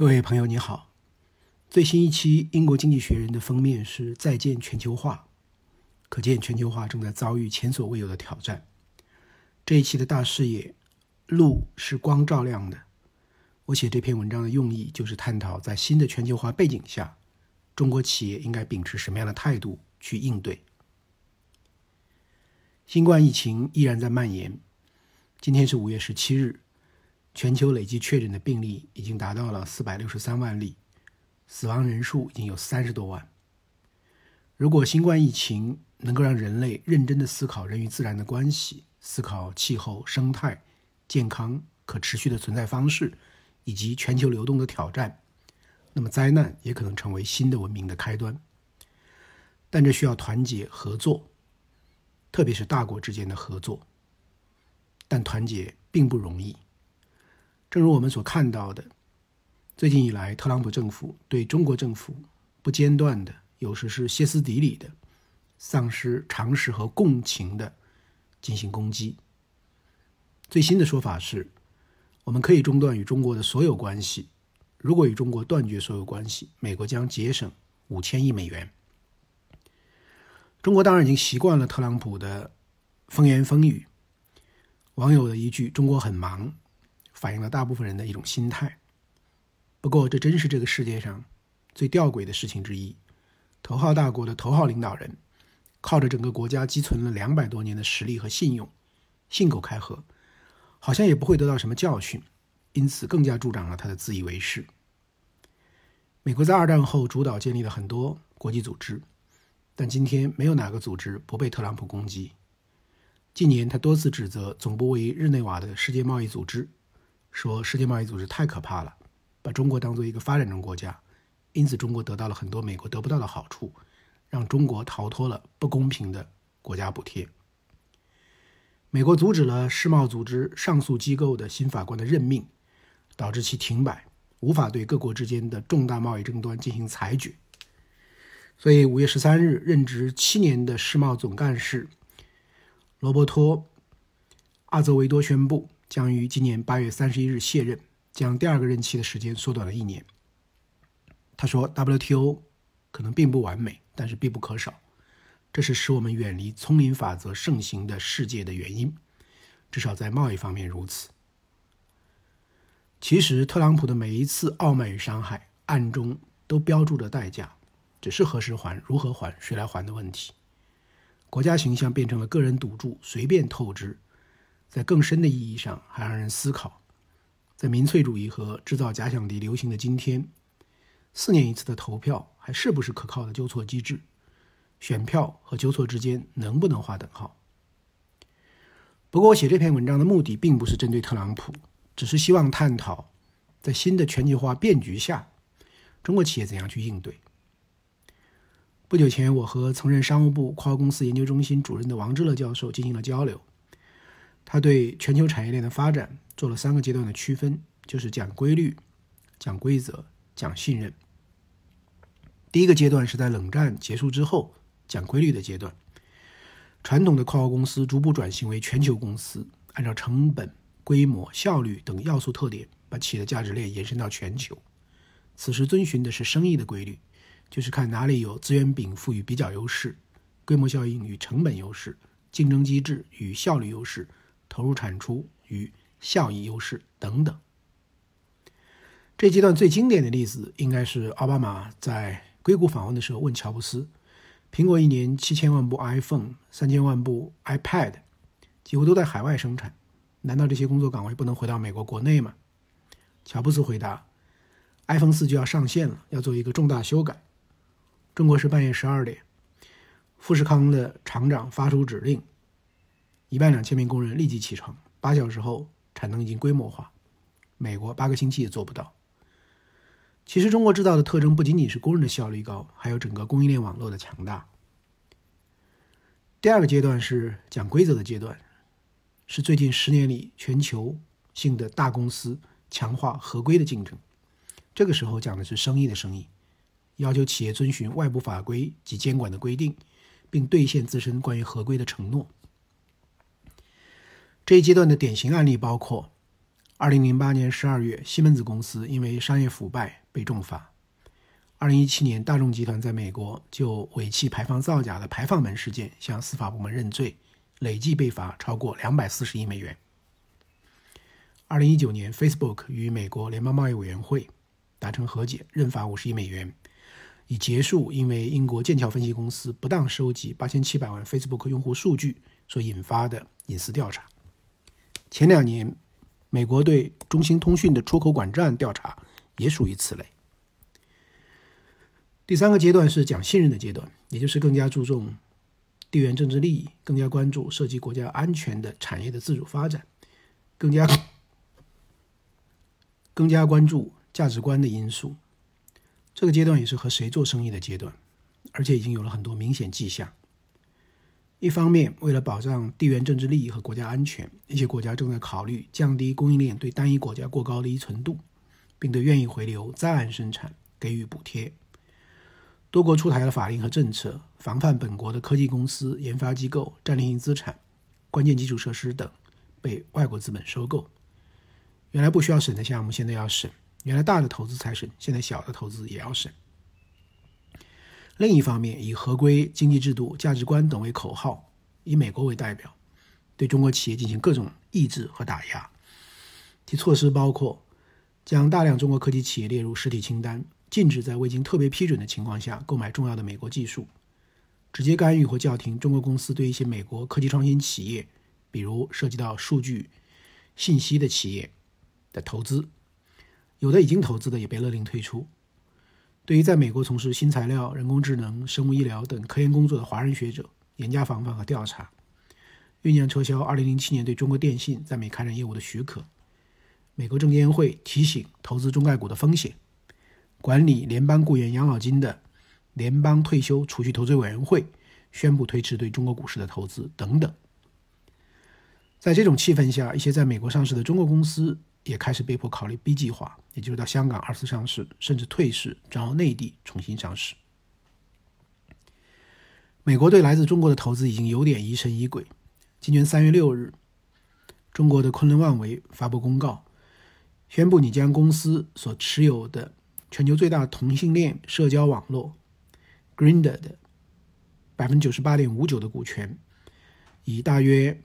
各位朋友，你好。最新一期《英国经济学人》的封面是“再见全球化”，可见全球化正在遭遇前所未有的挑战。这一期的大视野，路是光照亮的。我写这篇文章的用意，就是探讨在新的全球化背景下，中国企业应该秉持什么样的态度去应对。新冠疫情依然在蔓延。今天是五月十七日。全球累计确诊的病例已经达到了四百六十三万例，死亡人数已经有三十多万。如果新冠疫情能够让人类认真的思考人与自然的关系，思考气候、生态、健康、可持续的存在方式，以及全球流动的挑战，那么灾难也可能成为新的文明的开端。但这需要团结合作，特别是大国之间的合作。但团结并不容易。正如我们所看到的，最近以来，特朗普政府对中国政府不间断的，有时是歇斯底里的，丧失常识和共情的进行攻击。最新的说法是，我们可以中断与中国的所有关系。如果与中国断绝所有关系，美国将节省五千亿美元。中国当然已经习惯了特朗普的风言风语。网友的一句“中国很忙”。反映了大部分人的一种心态。不过，这真是这个世界上最吊诡的事情之一。头号大国的头号领导人，靠着整个国家积存了两百多年的实力和信用，信口开河，好像也不会得到什么教训，因此更加助长了他的自以为是。美国在二战后主导建立了很多国际组织，但今天没有哪个组织不被特朗普攻击。近年，他多次指责总部位于日内瓦的世界贸易组织。说世界贸易组织太可怕了，把中国当做一个发展中国家，因此中国得到了很多美国得不到的好处，让中国逃脱了不公平的国家补贴。美国阻止了世贸组织上诉机构的新法官的任命，导致其停摆，无法对各国之间的重大贸易争端进行裁决。所以五月十三日，任职七年的世贸总干事罗伯托·阿泽维多宣布。将于今年八月三十一日卸任，将第二个任期的时间缩短了一年。他说：“WTO 可能并不完美，但是必不可少。这是使我们远离丛林法则盛行的世界的原因，至少在贸易方面如此。”其实，特朗普的每一次傲慢与伤害，暗中都标注着代价，只是何时还、如何还、谁来还的问题。国家形象变成了个人赌注，随便透支。在更深的意义上，还让人思考：在民粹主义和制造假想敌流行的今天，四年一次的投票还是不是可靠的纠错机制？选票和纠错之间能不能划等号？不过，我写这篇文章的目的并不是针对特朗普，只是希望探讨，在新的全球化变局下，中国企业怎样去应对。不久前，我和曾任商务部跨国公司研究中心主任的王志乐教授进行了交流。他对全球产业链的发展做了三个阶段的区分，就是讲规律、讲规则、讲信任。第一个阶段是在冷战结束之后讲规律的阶段，传统的跨国公司逐步转型为全球公司，按照成本、规模、效率等要素特点，把企业的价值链延伸到全球。此时遵循的是生意的规律，就是看哪里有资源禀赋与比较优势、规模效应与成本优势、竞争机制与效率优势。投入产出与效益优势等等。这阶段最经典的例子应该是奥巴马在硅谷访问的时候问乔布斯：“苹果一年七千万部 iPhone，三千万部 iPad，几乎都在海外生产，难道这些工作岗位不能回到美国国内吗？”乔布斯回答：“iPhone 四就要上线了，要做一个重大修改。中国是半夜十二点，富士康的厂长发出指令。”一万两千名工人立即启程，八小时后产能已经规模化。美国八个星期也做不到。其实，中国制造的特征不仅仅是工人的效率高，还有整个供应链网络的强大。第二个阶段是讲规则的阶段，是最近十年里全球性的大公司强化合规的竞争。这个时候讲的是生意的生意，要求企业遵循外部法规及监管的规定，并兑现自身关于合规的承诺。这一阶段的典型案例包括二零零八年十二月，西门子公司因为商业腐败被重罚。二零一七年，大众集团在美国就尾气排放造假的排放门事件向司法部门认罪，累计被罚超过两百四十亿美元。二零一九年，Facebook 与美国联邦贸易委员会达成和解，认罚五十亿美元，以结束因为英国剑桥分析公司不当收集八千七百万 Facebook 用户数据所引发的隐私调查。前两年，美国对中兴通讯的出口管制案调查也属于此类。第三个阶段是讲信任的阶段，也就是更加注重地缘政治利益，更加关注涉及国家安全的产业的自主发展，更加更加关注价值观的因素。这个阶段也是和谁做生意的阶段，而且已经有了很多明显迹象。一方面，为了保障地缘政治利益和国家安全，一些国家正在考虑降低供应链对单一国家过高的依存度，并对愿意回流在岸生产给予补贴。多国出台了法令和政策，防范本国的科技公司、研发机构、战略性资产、关键基础设施等被外国资本收购。原来不需要审的项目，现在要审；原来大的投资才审，现在小的投资也要审。另一方面，以合规经济制度、价值观等为口号，以美国为代表，对中国企业进行各种抑制和打压。其措施包括将大量中国科技企业列入实体清单。禁止在未经特别批准的情况下购买重要的美国技术，直接干预或叫停中国公司对一些美国科技创新企业，比如涉及到数据、信息的企业的投资，有的已经投资的也被勒令退出。对于在美国从事新材料、人工智能、生物医疗等科研工作的华人学者，严加防范和调查，酝酿撤销2007年对中国电信在美开展业务的许可。美国证监会提醒投资中概股的风险。管理联邦雇员养老金的联邦退休储蓄投资委员会宣布推迟对中国股市的投资等等。在这种气氛下，一些在美国上市的中国公司也开始被迫考虑 B 计划，也就是到香港二次上市，甚至退市，转到内地重新上市。美国对来自中国的投资已经有点疑神疑鬼。今年三月六日，中国的昆仑万维发布公告，宣布你将公司所持有的。全球最大同性恋社交网络 Grindr 的百分之九十八点五九的股权，以大约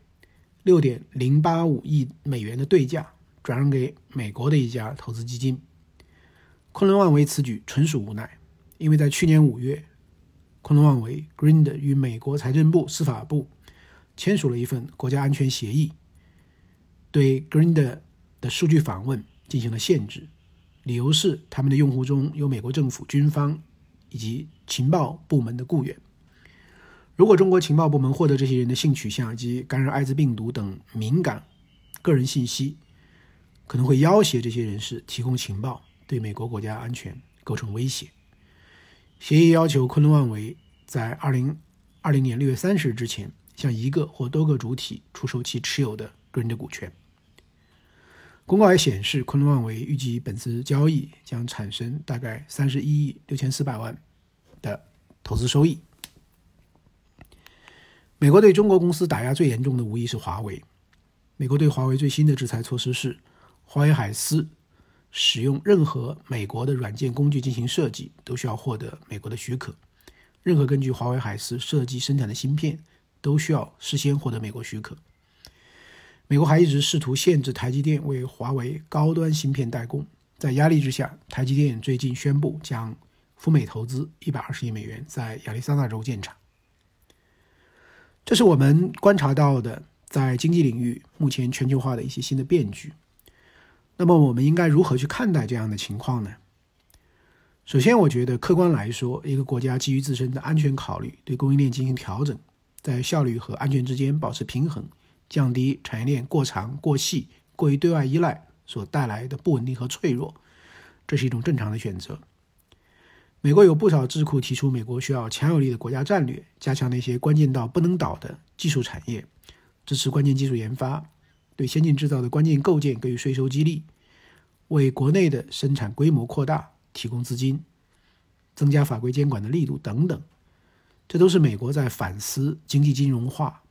六点零八五亿美元的对价转让给美国的一家投资基金。昆仑万维此举纯属无奈，因为在去年五月，昆仑万维 （Grind） 与美国财政部、司法部签署了一份国家安全协议，对 Grindr 的数据访问进行了限制。理由是，他们的用户中有美国政府军方以及情报部门的雇员。如果中国情报部门获得这些人的性取向以及感染艾滋病毒等敏感个人信息，可能会要挟这些人士提供情报，对美国国家安全构成威胁。协议要求昆仑万维在二零二零年六月三十日之前，向一个或多个主体出售其持有的个人的股权。公告还显示，昆仑万维预计本次交易将产生大概三十一亿六千四百万的投资收益。美国对中国公司打压最严重的无疑是华为。美国对华为最新的制裁措施是，华为海思使用任何美国的软件工具进行设计，都需要获得美国的许可。任何根据华为海思设计生产的芯片，都需要事先获得美国许可。美国还一直试图限制台积电为华为高端芯片代工，在压力之下，台积电最近宣布将赴美投资一百二十亿美元，在亚利桑那州建厂。这是我们观察到的在经济领域目前全球化的一些新的变局。那么，我们应该如何去看待这样的情况呢？首先，我觉得客观来说，一个国家基于自身的安全考虑，对供应链进行调整，在效率和安全之间保持平衡。降低产业链过长、过细、过于对外依赖所带来的不稳定和脆弱，这是一种正常的选择。美国有不少智库提出，美国需要强有力的国家战略，加强那些关键到不能倒的技术产业，支持关键技术研发，对先进制造的关键构建给予税收激励，为国内的生产规模扩大提供资金，增加法规监管的力度等等。这都是美国在反思经济金融化。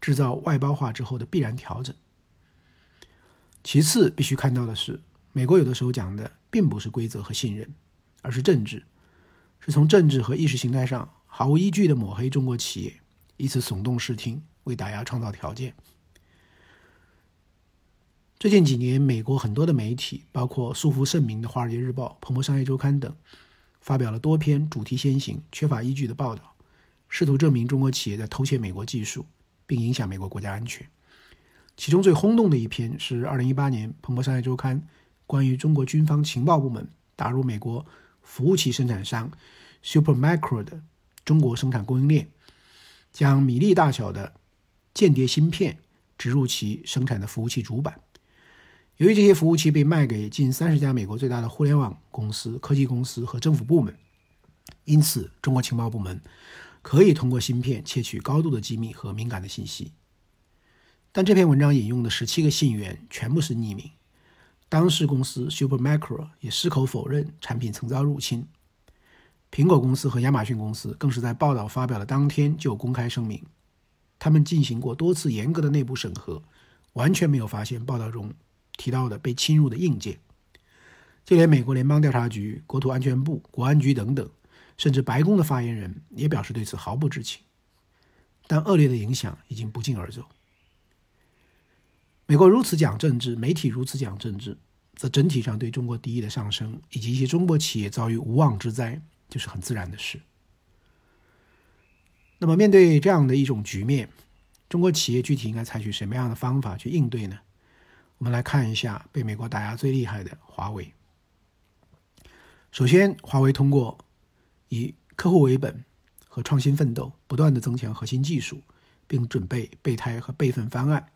制造外包化之后的必然调整。其次，必须看到的是，美国有的时候讲的并不是规则和信任，而是政治，是从政治和意识形态上毫无依据的抹黑中国企业，以此耸动视听，为打压创造条件。最近几年，美国很多的媒体，包括素负盛名的《华尔街日报》、《彭博商业周刊》等，发表了多篇主题先行、缺乏依据的报道，试图证明中国企业在偷窃美国技术，并影响美国国家安全。其中最轰动的一篇是2018年《彭博商业周刊》关于中国军方情报部门打入美国服务器生产商 Supermicro 的中国生产供应链，将米粒大小的间谍芯片植入其生产的服务器主板。由于这些服务器被卖给近三十家美国最大的互联网公司、科技公司和政府部门，因此中国情报部门可以通过芯片窃取高度的机密和敏感的信息。但这篇文章引用的十七个信源全部是匿名，当事公司 Supermicro 也矢口否认产品曾遭入侵。苹果公司和亚马逊公司更是在报道发表的当天就公开声明，他们进行过多次严格的内部审核，完全没有发现报道中。提到的被侵入的硬件，就连美国联邦调查局、国土安全部、国安局等等，甚至白宫的发言人也表示对此毫不知情。但恶劣的影响已经不胫而走。美国如此讲政治，媒体如此讲政治，则整体上对中国敌意的上升，以及一些中国企业遭遇无妄之灾，就是很自然的事。那么，面对这样的一种局面，中国企业具体应该采取什么样的方法去应对呢？我们来看一下被美国打压最厉害的华为。首先，华为通过以客户为本和创新奋斗，不断的增强核心技术，并准备备胎和备份方案，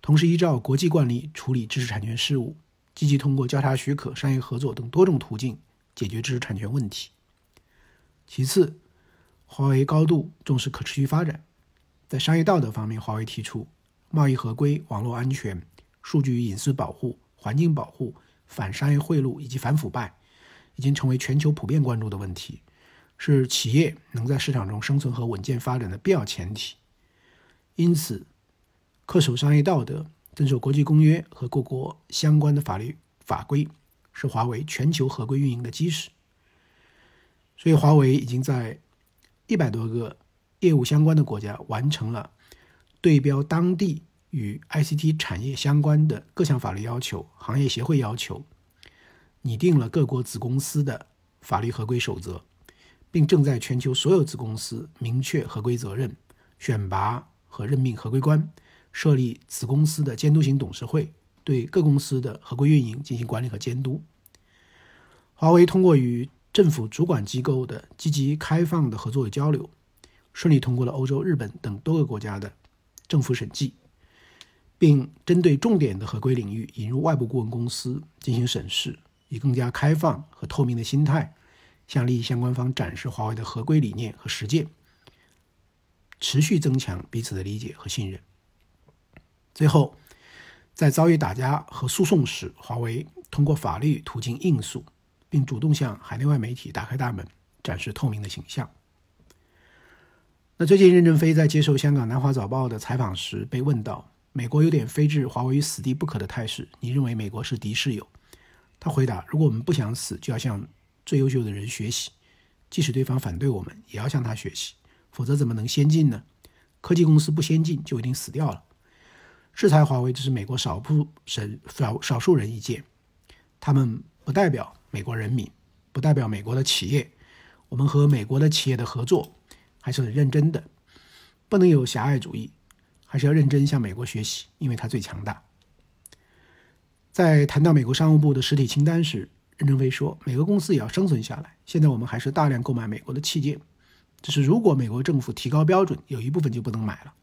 同时依照国际惯例处理知识产权事务，积极通过交叉许可、商业合作等多种途径解决知识产权问题。其次，华为高度重视可持续发展，在商业道德方面，华为提出贸易合规、网络安全。数据隐私保护、环境保护、反商业贿赂以及反腐败，已经成为全球普遍关注的问题，是企业能在市场中生存和稳健发展的必要前提。因此，恪守商业道德、遵守国际公约和各国相关的法律法规，是华为全球合规运营的基石。所以，华为已经在一百多个业务相关的国家完成了对标当地。与 ICT 产业相关的各项法律要求、行业协会要求，拟定了各国子公司的法律合规守则，并正在全球所有子公司明确合规责任、选拔和任命合规官、设立子公司的监督型董事会，对各公司的合规运营进行管理和监督。华为通过与政府主管机构的积极开放的合作与交流，顺利通过了欧洲、日本等多个国家的政府审计。并针对重点的合规领域引入外部顾问公司进行审视，以更加开放和透明的心态向利益相关方展示华为的合规理念和实践，持续增强彼此的理解和信任。最后，在遭遇打压和诉讼时，华为通过法律途径应诉，并主动向海内外媒体打开大门，展示透明的形象。那最近，任正非在接受香港南华早报的采访时被问到。美国有点非置华为于死地不可的态势，你认为美国是敌是友？他回答：如果我们不想死，就要向最优秀的人学习，即使对方反对我们，也要向他学习，否则怎么能先进呢？科技公司不先进就一定死掉了。制裁华为只是美国少部神少少数人意见，他们不代表美国人民，不代表美国的企业。我们和美国的企业的合作还是很认真的，不能有狭隘主义。还是要认真向美国学习，因为它最强大。在谈到美国商务部的实体清单时，任正非说：“美国公司也要生存下来。现在我们还是大量购买美国的器件，只是如果美国政府提高标准，有一部分就不能买了，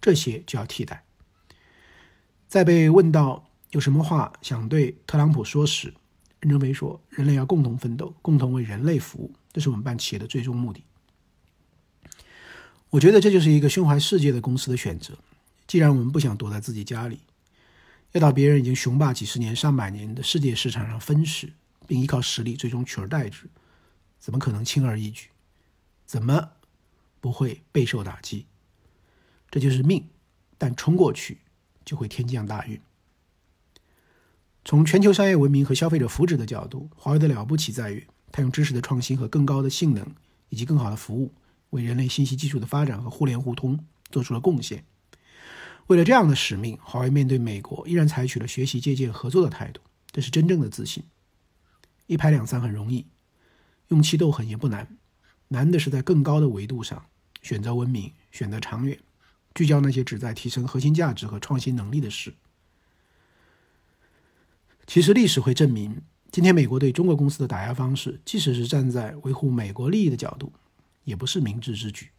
这些就要替代。”在被问到有什么话想对特朗普说时，任正非说：“人类要共同奋斗，共同为人类服务，这是我们办企业的最终目的。”我觉得这就是一个胸怀世界的公司的选择。既然我们不想躲在自己家里，要到别人已经雄霸几十年、上百年的世界市场上分食，并依靠实力最终取而代之，怎么可能轻而易举？怎么不会备受打击？这就是命，但冲过去就会天降大运。从全球商业文明和消费者福祉的角度，华为的了不起在于，它用知识的创新和更高的性能以及更好的服务，为人类信息技术的发展和互联互通做出了贡献。为了这样的使命，华为面对美国依然采取了学习、借鉴、合作的态度，这是真正的自信。一拍两散很容易，用气斗狠也不难，难的是在更高的维度上选择文明、选择长远，聚焦那些旨在提升核心价值和创新能力的事。其实历史会证明，今天美国对中国公司的打压方式，即使是站在维护美国利益的角度，也不是明智之举。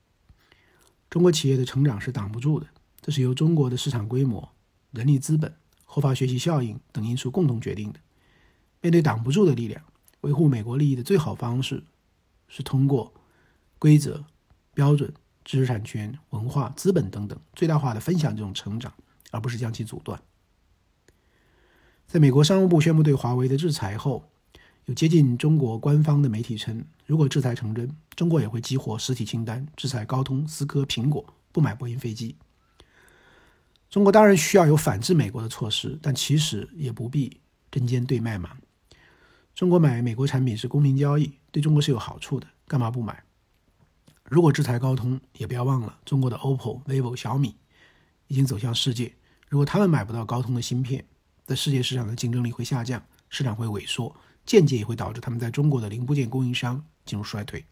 中国企业的成长是挡不住的。这是由中国的市场规模、人力资本、后发学习效应等因素共同决定的。面对挡不住的力量，维护美国利益的最好方式是通过规则、标准、知识产权、文化、资本等等最大化的分享这种成长，而不是将其阻断。在美国商务部宣布对华为的制裁后，有接近中国官方的媒体称，如果制裁成真，中国也会激活实体清单，制裁高通、思科、苹果，不买波音飞机。中国当然需要有反制美国的措施，但其实也不必针尖对麦芒。中国买美国产品是公平交易，对中国是有好处的，干嘛不买？如果制裁高通，也不要忘了中国的 OPPO、vivo、小米已经走向世界。如果他们买不到高通的芯片，在世界市场的竞争力会下降，市场会萎缩，间接也会导致他们在中国的零部件供应商进入衰退。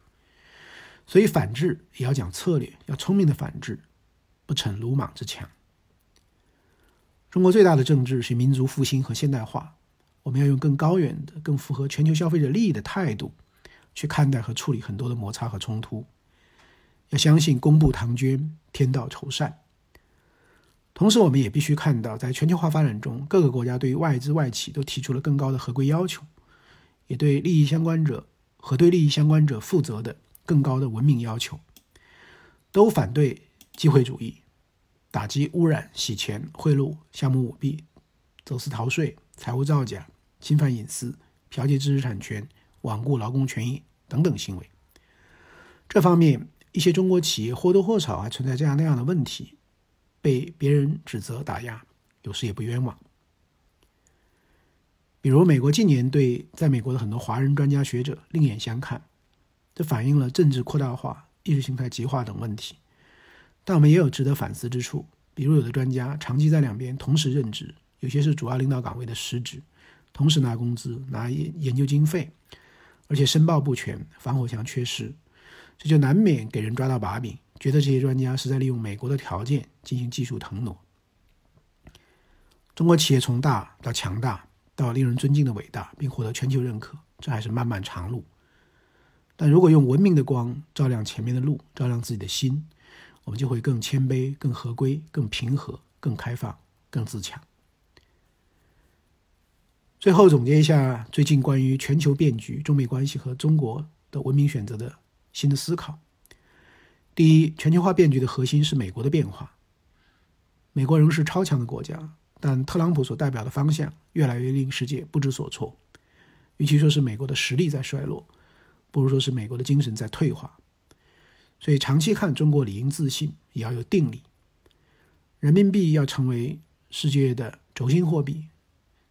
所以反制也要讲策略，要聪明的反制，不逞鲁莽之强。中国最大的政治是民族复兴和现代化，我们要用更高远的、更符合全球消费者利益的态度去看待和处理很多的摩擦和冲突。要相信公布唐捐，天道酬善。同时，我们也必须看到，在全球化发展中，各个国家对于外资外企都提出了更高的合规要求，也对利益相关者和对利益相关者负责的更高的文明要求，都反对机会主义。打击污染、洗钱、贿赂、项目舞弊、走私逃税、财务造假、侵犯隐私、剽窃知识产权、罔顾劳工权益等等行为。这方面，一些中国企业或多或少还存在这样那样的问题，被别人指责打压，有时也不冤枉。比如，美国近年对在美国的很多华人专家学者另眼相看，这反映了政治扩大化、意识形态极化等问题。但我们也有值得反思之处，比如有的专家长期在两边同时任职，有些是主要领导岗位的实职，同时拿工资、拿研研究经费，而且申报不全，防火墙缺失，这就难免给人抓到把柄，觉得这些专家是在利用美国的条件进行技术腾挪。中国企业从大到强大，到令人尊敬的伟大，并获得全球认可，这还是漫漫长路。但如果用文明的光照亮前面的路，照亮自己的心。我们就会更谦卑、更合规、更平和、更开放、更自强。最后总结一下最近关于全球变局、中美关系和中国的文明选择的新的思考。第一，全球化变局的核心是美国的变化。美国仍是超强的国家，但特朗普所代表的方向越来越令世界不知所措。与其说是美国的实力在衰落，不如说是美国的精神在退化。所以长期看，中国理应自信，也要有定力。人民币要成为世界的轴心货币，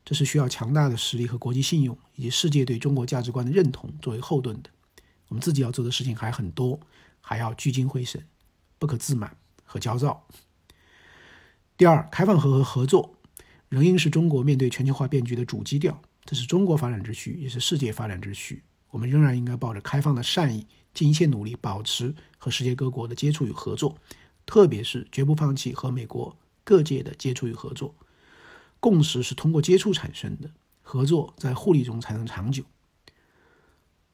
这是需要强大的实力和国际信用，以及世界对中国价值观的认同作为后盾的。我们自己要做的事情还很多，还要聚精会神，不可自满和焦躁。第二，开放和和合作仍应是中国面对全球化变局的主基调，这是中国发展之需，也是世界发展之需。我们仍然应该抱着开放的善意。尽一切努力保持和世界各国的接触与合作，特别是绝不放弃和美国各界的接触与合作。共识是通过接触产生的，合作在互利中才能长久。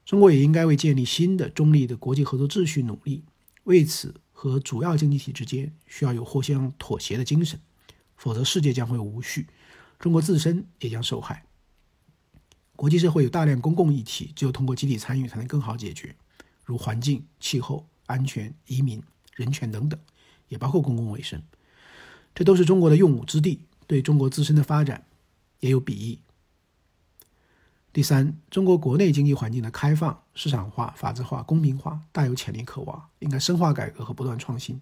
中国也应该为建立新的中立的国际合作秩序努力，为此和主要经济体之间需要有互相妥协的精神，否则世界将会无序，中国自身也将受害。国际社会有大量公共议题，只有通过集体参与才能更好解决。如环境、气候、安全、移民、人权等等，也包括公共卫生，这都是中国的用武之地，对中国自身的发展也有裨益。第三，中国国内经济环境的开放、市场化、法治化、公平化大有潜力可挖，应该深化改革和不断创新。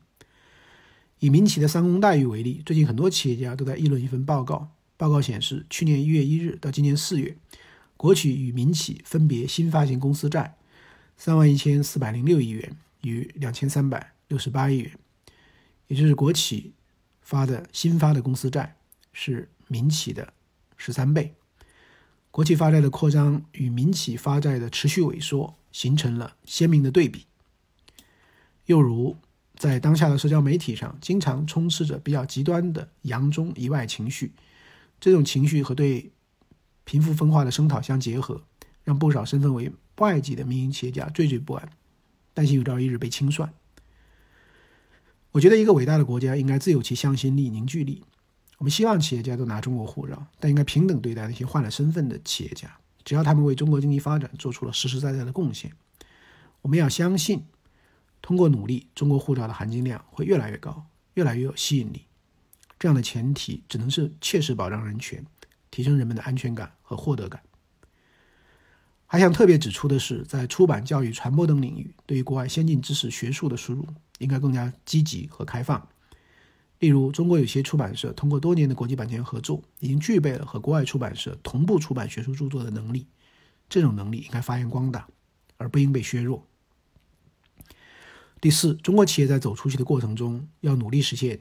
以民企的三公待遇为例，最近很多企业家都在议论一份报告，报告显示，去年一月一日到今年四月，国企与民企分别新发行公司债三万一千四百零六亿元与两千三百六十八亿元，也就是国企发的新发的公司债是民企的十三倍。国企发债的扩张与民企发债的持续萎缩形成了鲜明的对比。又如，在当下的社交媒体上，经常充斥着比较极端的洋中以外情绪。这种情绪和对贫富分化的声讨相结合，让不少身份为外籍的民营企业家惴惴不安，担心有朝一日被清算。我觉得一个伟大的国家应该自有其向心力、凝聚力。我们希望企业家都拿中国护照，但应该平等对待那些换了身份的企业家，只要他们为中国经济发展做出了实实在在的贡献。我们要相信，通过努力，中国护照的含金量会越来越高，越来越有吸引力。这样的前提只能是切实保障人权，提升人们的安全感和获得感。还想特别指出的是，在出版、教育、传播等领域，对于国外先进知识、学术的输入应该更加积极和开放。例如，中国有些出版社通过多年的国际版权合作，已经具备了和国外出版社同步出版学术著作的能力。这种能力应该发扬光大，而不应被削弱。第四，中国企业在走出去的过程中，要努力实现。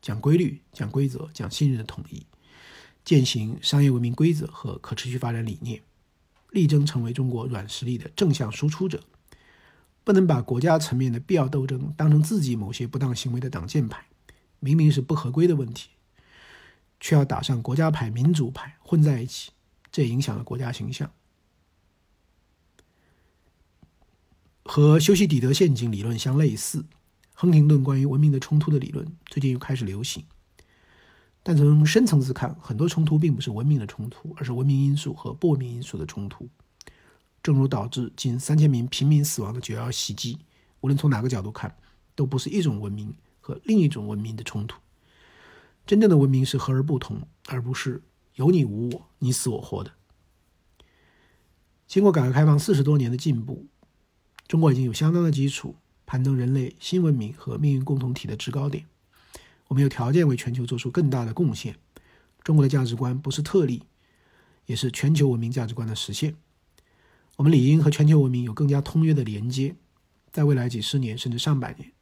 讲规律、讲规则、讲信任的统一，践行商业文明规则和可持续发展理念，力争成为中国软实力的正向输出者。不能把国家层面的必要斗争当成自己某些不当行为的挡箭牌。明明是不合规的问题，却要打上国家牌、民族牌混在一起，这影响了国家形象。和修昔底德陷阱理论相类似。亨廷顿关于文明的冲突的理论最近又开始流行，但从深层次看，很多冲突并不是文明的冲突，而是文明因素和不文明因素的冲突。正如导致近三千名平民死亡的九幺袭击，无论从哪个角度看，都不是一种文明和另一种文明的冲突。真正的文明是和而不同，而不是有你无我、你死我活的。经过改革开放四十多年的进步，中国已经有相当的基础。攀登人类新文明和命运共同体的制高点，我们有条件为全球做出更大的贡献。中国的价值观不是特例，也是全球文明价值观的实现。我们理应和全球文明有更加通约的连接。在未来几十年甚至上百年，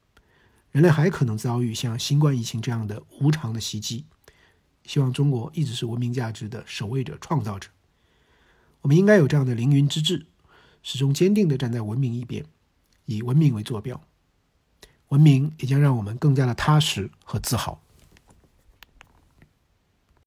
人类还可能遭遇像新冠疫情这样的无常的袭击。希望中国一直是文明价值的守卫者、创造者。我们应该有这样的凌云之志，始终坚定地站在文明一边。以文明为坐标，文明也将让我们更加的踏实和自豪。